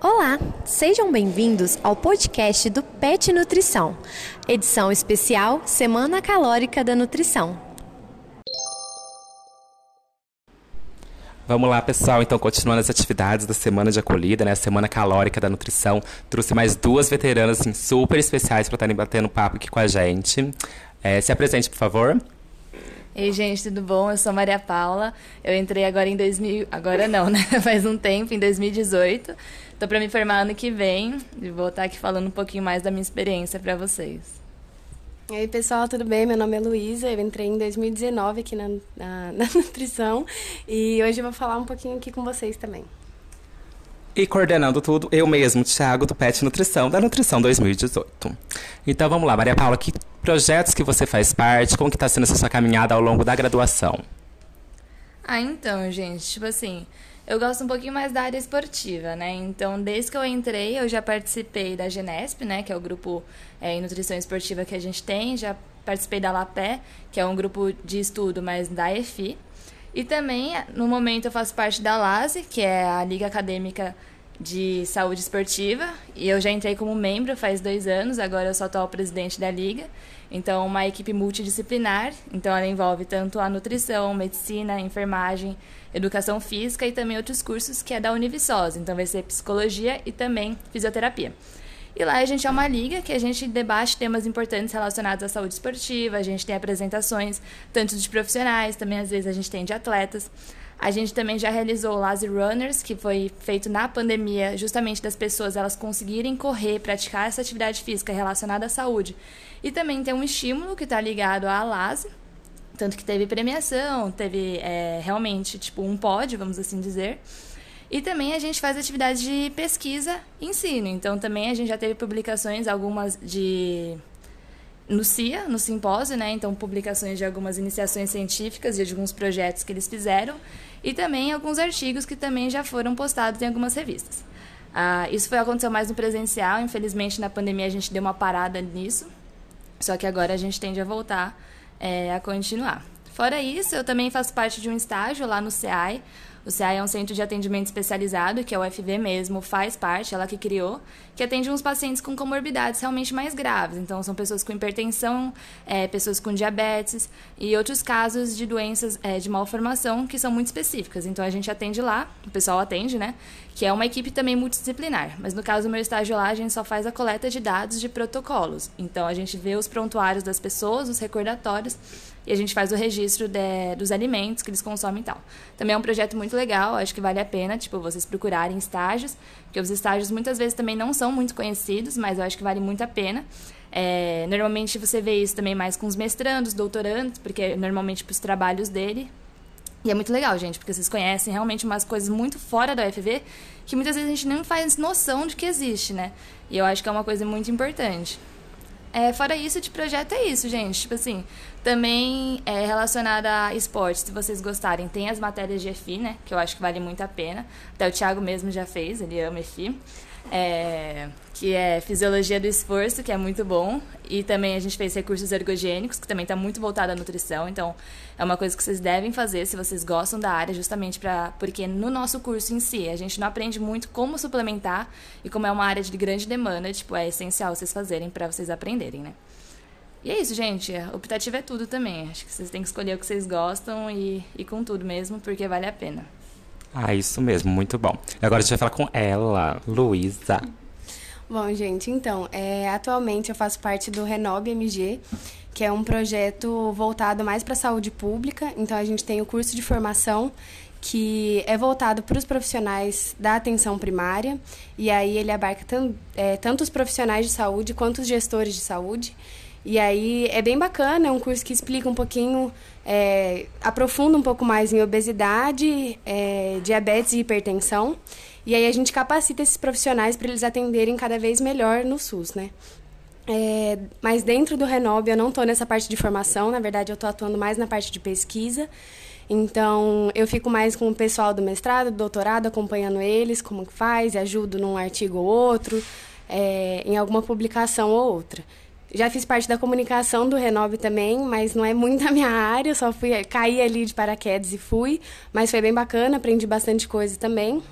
Olá, sejam bem-vindos ao podcast do PET Nutrição, edição especial Semana Calórica da Nutrição. Vamos lá, pessoal. Então, continuando as atividades da semana de acolhida, né? A semana calórica da nutrição. Trouxe mais duas veteranas assim, super especiais para estarem batendo papo aqui com a gente. É, se apresente, por favor. Ei, gente, tudo bom? Eu sou Maria Paula. Eu entrei agora em 2000. Agora não, né? Faz um tempo, em 2018. Tô para me formar ano que vem e vou estar aqui falando um pouquinho mais da minha experiência para vocês. E aí, pessoal, tudo bem? Meu nome é Luísa, eu entrei em 2019 aqui na, na, na, nutrição e hoje eu vou falar um pouquinho aqui com vocês também. E coordenando tudo, eu mesmo, Thiago, do PET Nutrição, da Nutrição 2018. Então vamos lá, Maria Paula, que projetos que você faz parte, como que está sendo essa sua caminhada ao longo da graduação? Ah, então, gente, tipo assim, eu gosto um pouquinho mais da área esportiva, né? Então, desde que eu entrei, eu já participei da Genesp, né? Que é o grupo é, em nutrição esportiva que a gente tem. Já participei da LAPé, que é um grupo de estudo, mas da EFI. E também, no momento, eu faço parte da LASE, que é a Liga Acadêmica de Saúde Esportiva. E eu já entrei como membro faz dois anos, agora eu sou atual presidente da Liga. Então, uma equipe multidisciplinar. Então, ela envolve tanto a nutrição, medicina, enfermagem, educação física e também outros cursos que é da Univiçosa. Então, vai ser psicologia e também fisioterapia. E lá a gente é uma liga que a gente debate temas importantes relacionados à saúde esportiva, a gente tem apresentações tanto de profissionais, também às vezes a gente tem de atletas. A gente também já realizou o Lazy Runners, que foi feito na pandemia, justamente das pessoas elas conseguirem correr, praticar essa atividade física relacionada à saúde. E também tem um estímulo que está ligado à Lazy, tanto que teve premiação, teve é, realmente tipo um pódio, vamos assim dizer. E também a gente faz atividades de pesquisa e ensino. Então também a gente já teve publicações, algumas de no CIA, no simpósio, né? Então publicações de algumas iniciações científicas e de alguns projetos que eles fizeram e também alguns artigos que também já foram postados em algumas revistas. Ah, isso foi aconteceu mais no presencial, infelizmente na pandemia a gente deu uma parada nisso, só que agora a gente tende a voltar é, a continuar. Fora isso, eu também faço parte de um estágio lá no CEAI. O CEAI é um centro de atendimento especializado, que é o UFV mesmo, faz parte, ela que criou, que atende uns pacientes com comorbidades realmente mais graves. Então, são pessoas com hipertensão, é, pessoas com diabetes e outros casos de doenças é, de malformação que são muito específicas. Então, a gente atende lá, o pessoal atende, né? Que é uma equipe também multidisciplinar. Mas no caso do meu estágio lá, a gente só faz a coleta de dados de protocolos. Então, a gente vê os prontuários das pessoas, os recordatórios e a gente faz o registro de, dos alimentos que eles consomem e tal. Também é um projeto muito legal, acho que vale a pena, tipo, vocês procurarem estágios, porque os estágios muitas vezes também não são muito conhecidos, mas eu acho que vale muito a pena. É, normalmente você vê isso também mais com os mestrandos, doutorandos, porque normalmente para os trabalhos dele. E é muito legal, gente, porque vocês conhecem realmente umas coisas muito fora da UFV que muitas vezes a gente nem faz noção de que existe, né? E eu acho que é uma coisa muito importante. É, fora isso, de projeto é isso, gente. Tipo assim, também é relacionada a esporte, se vocês gostarem, tem as matérias de EFI, né? Que eu acho que vale muito a pena. Até o Thiago mesmo já fez, ele ama EFI é, que é Fisiologia do Esforço, que é muito bom. E também a gente fez recursos ergogênicos, que também está muito voltado à nutrição. Então, é uma coisa que vocês devem fazer se vocês gostam da área, justamente para porque no nosso curso em si, a gente não aprende muito como suplementar e como é uma área de grande demanda, tipo, é essencial vocês fazerem para vocês aprenderem, né? E é isso, gente. Optativo é tudo também. Acho que vocês têm que escolher o que vocês gostam e, e com tudo mesmo, porque vale a pena. Ah, isso mesmo, muito bom. Agora a gente vai falar com ela, Luísa. Bom, gente, então, é, atualmente eu faço parte do Renob MG, que é um projeto voltado mais para a saúde pública. Então, a gente tem o curso de formação que é voltado para os profissionais da atenção primária, e aí ele abarca é, tanto os profissionais de saúde quanto os gestores de saúde. E aí é bem bacana, é um curso que explica um pouquinho, é, aprofunda um pouco mais em obesidade, é, diabetes e hipertensão. E aí a gente capacita esses profissionais para eles atenderem cada vez melhor no SUS, né? É, mas dentro do Renob eu não estou nessa parte de formação, na verdade eu estou atuando mais na parte de pesquisa. Então eu fico mais com o pessoal do mestrado, do doutorado, acompanhando eles, como que faz, ajudo num artigo ou outro, é, em alguma publicação ou outra. Já fiz parte da comunicação do Renove também, mas não é muito a minha área, só fui caí ali de paraquedas e fui, mas foi bem bacana, aprendi bastante coisa também.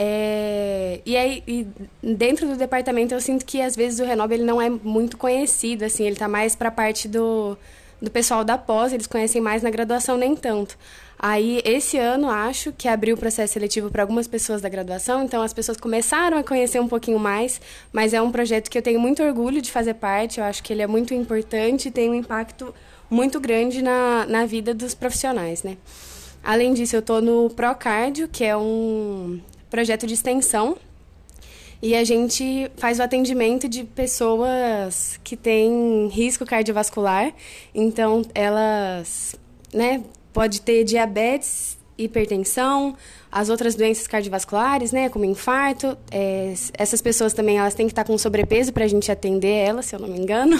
É... E aí, e dentro do departamento, eu sinto que às vezes o Renob ele não é muito conhecido, assim, ele está mais para a parte do, do pessoal da pós, eles conhecem mais na graduação, nem tanto. Aí, esse ano, acho que abriu o processo seletivo para algumas pessoas da graduação, então as pessoas começaram a conhecer um pouquinho mais, mas é um projeto que eu tenho muito orgulho de fazer parte, eu acho que ele é muito importante e tem um impacto muito grande na, na vida dos profissionais, né? Além disso, eu estou no Procardio, que é um projeto de extensão e a gente faz o atendimento de pessoas que têm risco cardiovascular. Então, elas, né, pode ter diabetes, hipertensão, as outras doenças cardiovasculares, né, como infarto. É, essas pessoas também elas têm que estar com sobrepeso para a gente atender elas, se eu não me engano.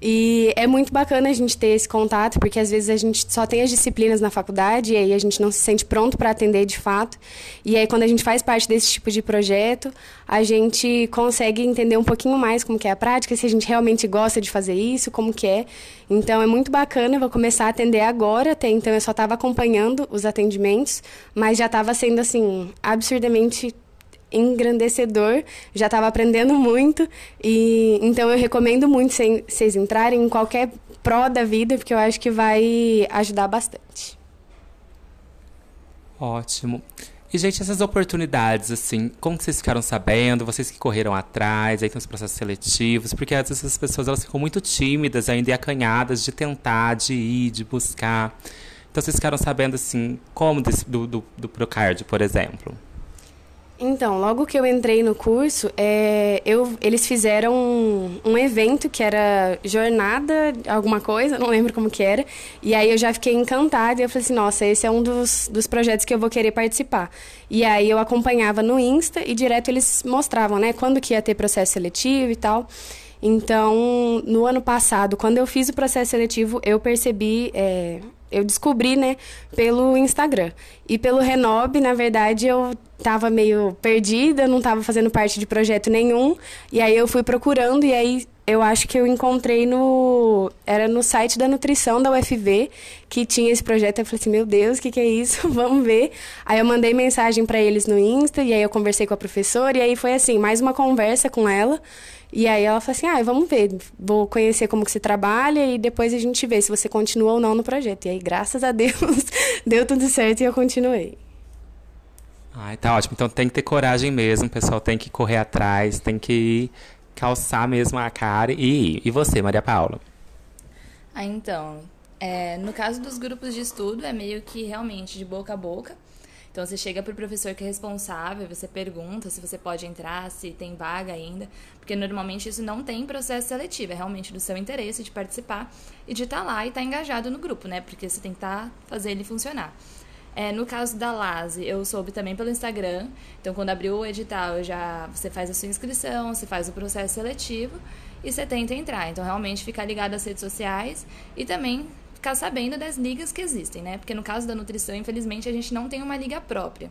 E é muito bacana a gente ter esse contato, porque às vezes a gente só tem as disciplinas na faculdade e aí a gente não se sente pronto para atender de fato. E aí quando a gente faz parte desse tipo de projeto, a gente consegue entender um pouquinho mais como que é a prática, se a gente realmente gosta de fazer isso, como que é. Então é muito bacana, eu vou começar a atender agora, até então eu só estava acompanhando os atendimentos, mas já estava sendo assim absurdamente engrandecedor, já estava aprendendo muito e então eu recomendo muito vocês entrarem em qualquer pró da vida porque eu acho que vai ajudar bastante. Ótimo. E, gente, essas oportunidades, assim, como que vocês ficaram sabendo? Vocês que correram atrás, aí tem os processos seletivos, porque às vezes as pessoas elas ficam muito tímidas ainda e acanhadas de tentar, de ir, de buscar. Então, vocês ficaram sabendo, assim, como desse, do, do, do Procard, por exemplo? Então, logo que eu entrei no curso, é, eu, eles fizeram um, um, evento que era jornada, alguma coisa, não lembro como que era. E aí eu já fiquei encantada e eu falei assim, nossa, esse é um dos, dos projetos que eu vou querer participar. E aí eu acompanhava no Insta e direto eles mostravam, né, quando que ia ter processo seletivo e tal. Então, no ano passado, quando eu fiz o processo seletivo, eu percebi é, eu descobri, né, pelo Instagram. E pelo Renob, na verdade, eu tava meio perdida, não tava fazendo parte de projeto nenhum. E aí eu fui procurando e aí eu acho que eu encontrei no era no site da nutrição da UFV que tinha esse projeto. Eu falei assim, meu Deus, o que, que é isso? Vamos ver. Aí eu mandei mensagem para eles no Insta e aí eu conversei com a professora e aí foi assim, mais uma conversa com ela. E aí ela falou assim: ah, vamos ver, vou conhecer como que você trabalha e depois a gente vê se você continua ou não no projeto. E aí, graças a Deus, deu tudo certo e eu continuei. Ai, tá ótimo. Então tem que ter coragem mesmo, o pessoal tem que correr atrás, tem que calçar mesmo a cara e. E você, Maria Paula? Ah, então, é, no caso dos grupos de estudo, é meio que realmente de boca a boca. Então você chega para o professor que é responsável, você pergunta se você pode entrar, se tem vaga ainda, porque normalmente isso não tem processo seletivo, é realmente do seu interesse de participar e de estar tá lá e estar tá engajado no grupo, né? Porque você tem que estar tá, fazer ele funcionar. É, no caso da LASE, eu soube também pelo Instagram. Então, quando abriu o edital, já você faz a sua inscrição, você faz o processo seletivo e você tenta entrar. Então, realmente ficar ligado às redes sociais e também ficar sabendo das ligas que existem, né? Porque no caso da nutrição, infelizmente, a gente não tem uma liga própria.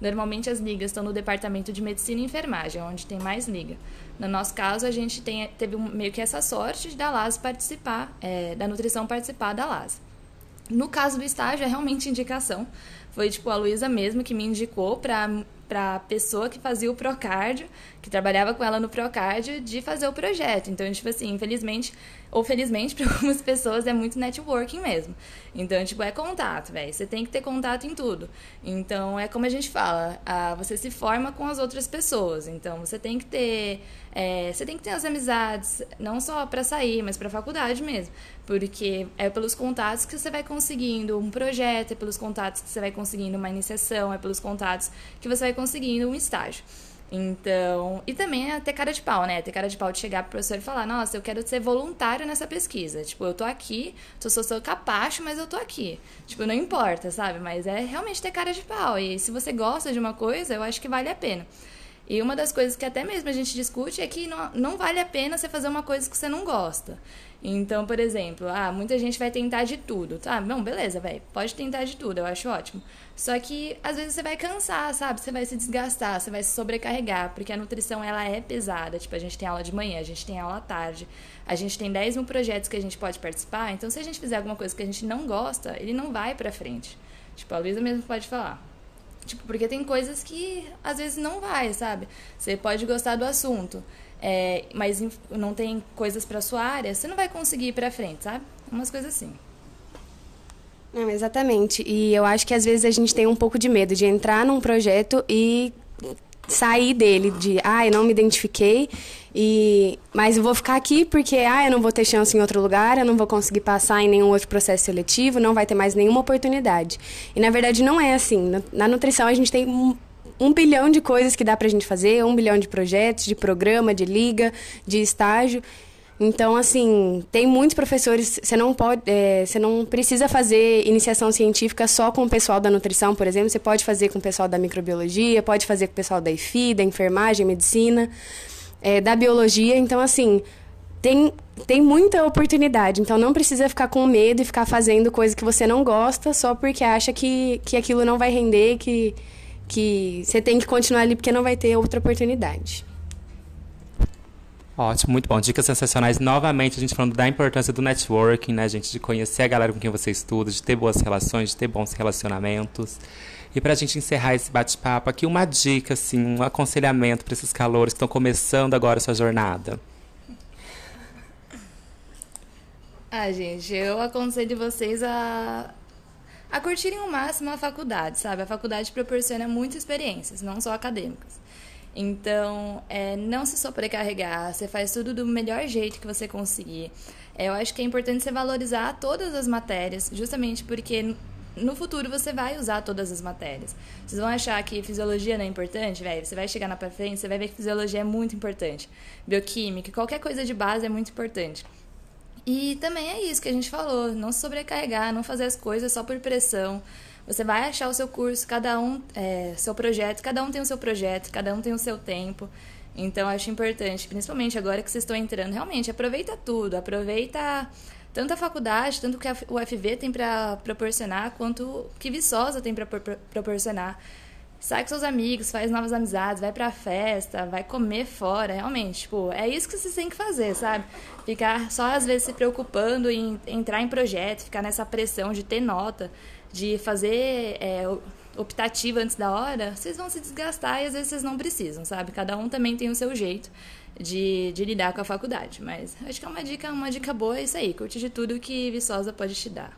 Normalmente as ligas estão no departamento de medicina e enfermagem, onde tem mais liga. No nosso caso, a gente tem, teve meio que essa sorte da LAS participar, é, da nutrição participar da LAS. No caso do estágio, é realmente indicação. Foi tipo a Luísa mesmo que me indicou para para a pessoa que fazia o Procárdio, que trabalhava com ela no Procárdio, de fazer o projeto. Então, tipo assim, infelizmente, ou felizmente, para algumas pessoas é muito networking mesmo. Então, tipo, é contato, velho. Você tem que ter contato em tudo. Então, é como a gente fala, a, você se forma com as outras pessoas. Então, você tem que ter. É, você tem que ter as amizades, não só para sair, mas para faculdade mesmo. Porque é pelos contatos que você vai conseguindo um projeto, é pelos contatos que você vai conseguindo uma iniciação, é pelos contatos que você vai conseguindo um estágio. Então, e também é ter cara de pau, né? Ter cara de pau de chegar pro professor e falar: Nossa, eu quero ser voluntário nessa pesquisa. Tipo, eu tô aqui, tô, sou seu capacho, mas eu tô aqui. Tipo, não importa, sabe? Mas é realmente ter cara de pau. E se você gosta de uma coisa, eu acho que vale a pena. E uma das coisas que até mesmo a gente discute é que não, não vale a pena você fazer uma coisa que você não gosta. Então, por exemplo, ah, muita gente vai tentar de tudo. Tá, bom, beleza, velho. Pode tentar de tudo, eu acho ótimo. Só que às vezes você vai cansar, sabe? Você vai se desgastar, você vai se sobrecarregar, porque a nutrição ela é pesada. Tipo, a gente tem aula de manhã, a gente tem aula à tarde, a gente tem 10 mil projetos que a gente pode participar. Então, se a gente fizer alguma coisa que a gente não gosta, ele não vai pra frente. Tipo, a Luísa mesmo pode falar. Tipo, porque tem coisas que às vezes não vai, sabe? Você pode gostar do assunto, é, mas não tem coisas para sua área, você não vai conseguir ir para frente, sabe? Umas coisas assim. Não, exatamente. E eu acho que às vezes a gente tem um pouco de medo de entrar num projeto e sair dele de, ah, eu não me identifiquei e mas eu vou ficar aqui porque ah, eu não vou ter chance em outro lugar, eu não vou conseguir passar em nenhum outro processo seletivo, não vai ter mais nenhuma oportunidade. E na verdade não é assim. Na nutrição a gente tem um, um bilhão de coisas que dá pra gente fazer, um bilhão de projetos, de programa, de liga, de estágio. Então, assim, tem muitos professores. Você não pode, é, você não precisa fazer iniciação científica só com o pessoal da nutrição, por exemplo. Você pode fazer com o pessoal da microbiologia, pode fazer com o pessoal da IFI, da enfermagem, medicina, é, da biologia. Então, assim, tem, tem muita oportunidade. Então, não precisa ficar com medo e ficar fazendo coisa que você não gosta só porque acha que, que aquilo não vai render, que, que você tem que continuar ali porque não vai ter outra oportunidade. Ótimo, muito bom. Dicas sensacionais. Novamente, a gente falando da importância do networking, né, gente? De conhecer a galera com quem você estuda, de ter boas relações, de ter bons relacionamentos. E para a gente encerrar esse bate-papo aqui, uma dica, assim, um aconselhamento para esses calores que estão começando agora a sua jornada. Ah, gente, eu aconselho vocês a, a curtirem o máximo a faculdade, sabe? A faculdade proporciona muitas experiências, não só acadêmicas. Então, é, não se sobrecarregar, você faz tudo do melhor jeito que você conseguir. É, eu acho que é importante você valorizar todas as matérias, justamente porque no futuro você vai usar todas as matérias. Vocês vão achar que fisiologia não é importante, velho? Você vai chegar na frente, você vai ver que fisiologia é muito importante. Bioquímica, qualquer coisa de base é muito importante. E também é isso que a gente falou, não se sobrecarregar, não fazer as coisas só por pressão. Você vai achar o seu curso, cada um, é, seu projeto, cada um tem o seu projeto, cada um tem o seu tempo. Então, acho importante, principalmente agora que vocês estão entrando, realmente, aproveita tudo, aproveita tanto a faculdade, tanto que o UFV tem para proporcionar, quanto que Viçosa tem para proporcionar. Sai com seus amigos, faz novas amizades, vai pra festa, vai comer fora, realmente, tipo, é isso que vocês têm que fazer, sabe? Ficar só às vezes se preocupando em entrar em projeto, ficar nessa pressão de ter nota de fazer é, optativa antes da hora, vocês vão se desgastar e às vezes vocês não precisam, sabe? Cada um também tem o seu jeito de, de lidar com a faculdade. Mas acho que é uma dica, uma dica boa é isso aí, curte de tudo que Viçosa pode te dar.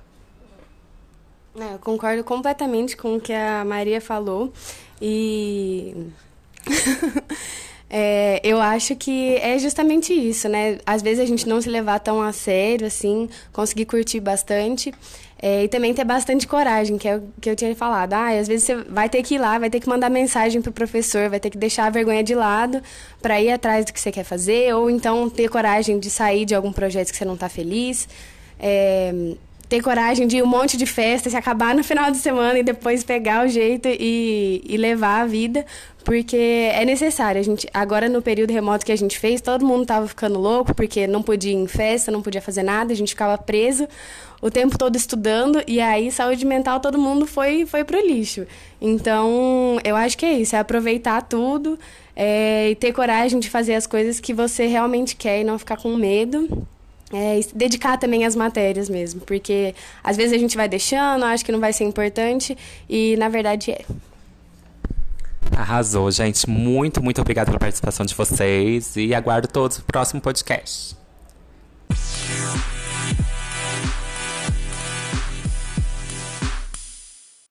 É, eu concordo completamente com o que a Maria falou. E. É, eu acho que é justamente isso, né? Às vezes a gente não se levar tão a sério, assim, conseguir curtir bastante. É, e também ter bastante coragem, que é o que eu tinha falado. Ah, às vezes você vai ter que ir lá, vai ter que mandar mensagem pro professor, vai ter que deixar a vergonha de lado para ir atrás do que você quer fazer, ou então ter coragem de sair de algum projeto que você não está feliz. É, ter coragem de ir um monte de festa, se acabar no final de semana e depois pegar o jeito e, e levar a vida, porque é necessário. A gente, agora, no período remoto que a gente fez, todo mundo estava ficando louco, porque não podia ir em festa, não podia fazer nada, a gente ficava preso o tempo todo estudando, e aí saúde mental todo mundo foi, foi pro lixo. Então, eu acho que é isso, é aproveitar tudo é, e ter coragem de fazer as coisas que você realmente quer e não ficar com medo é, dedicar também às matérias mesmo, porque às vezes a gente vai deixando, acha que não vai ser importante e na verdade é. Arrasou, gente. Muito, muito obrigado pela participação de vocês e aguardo todos o próximo podcast.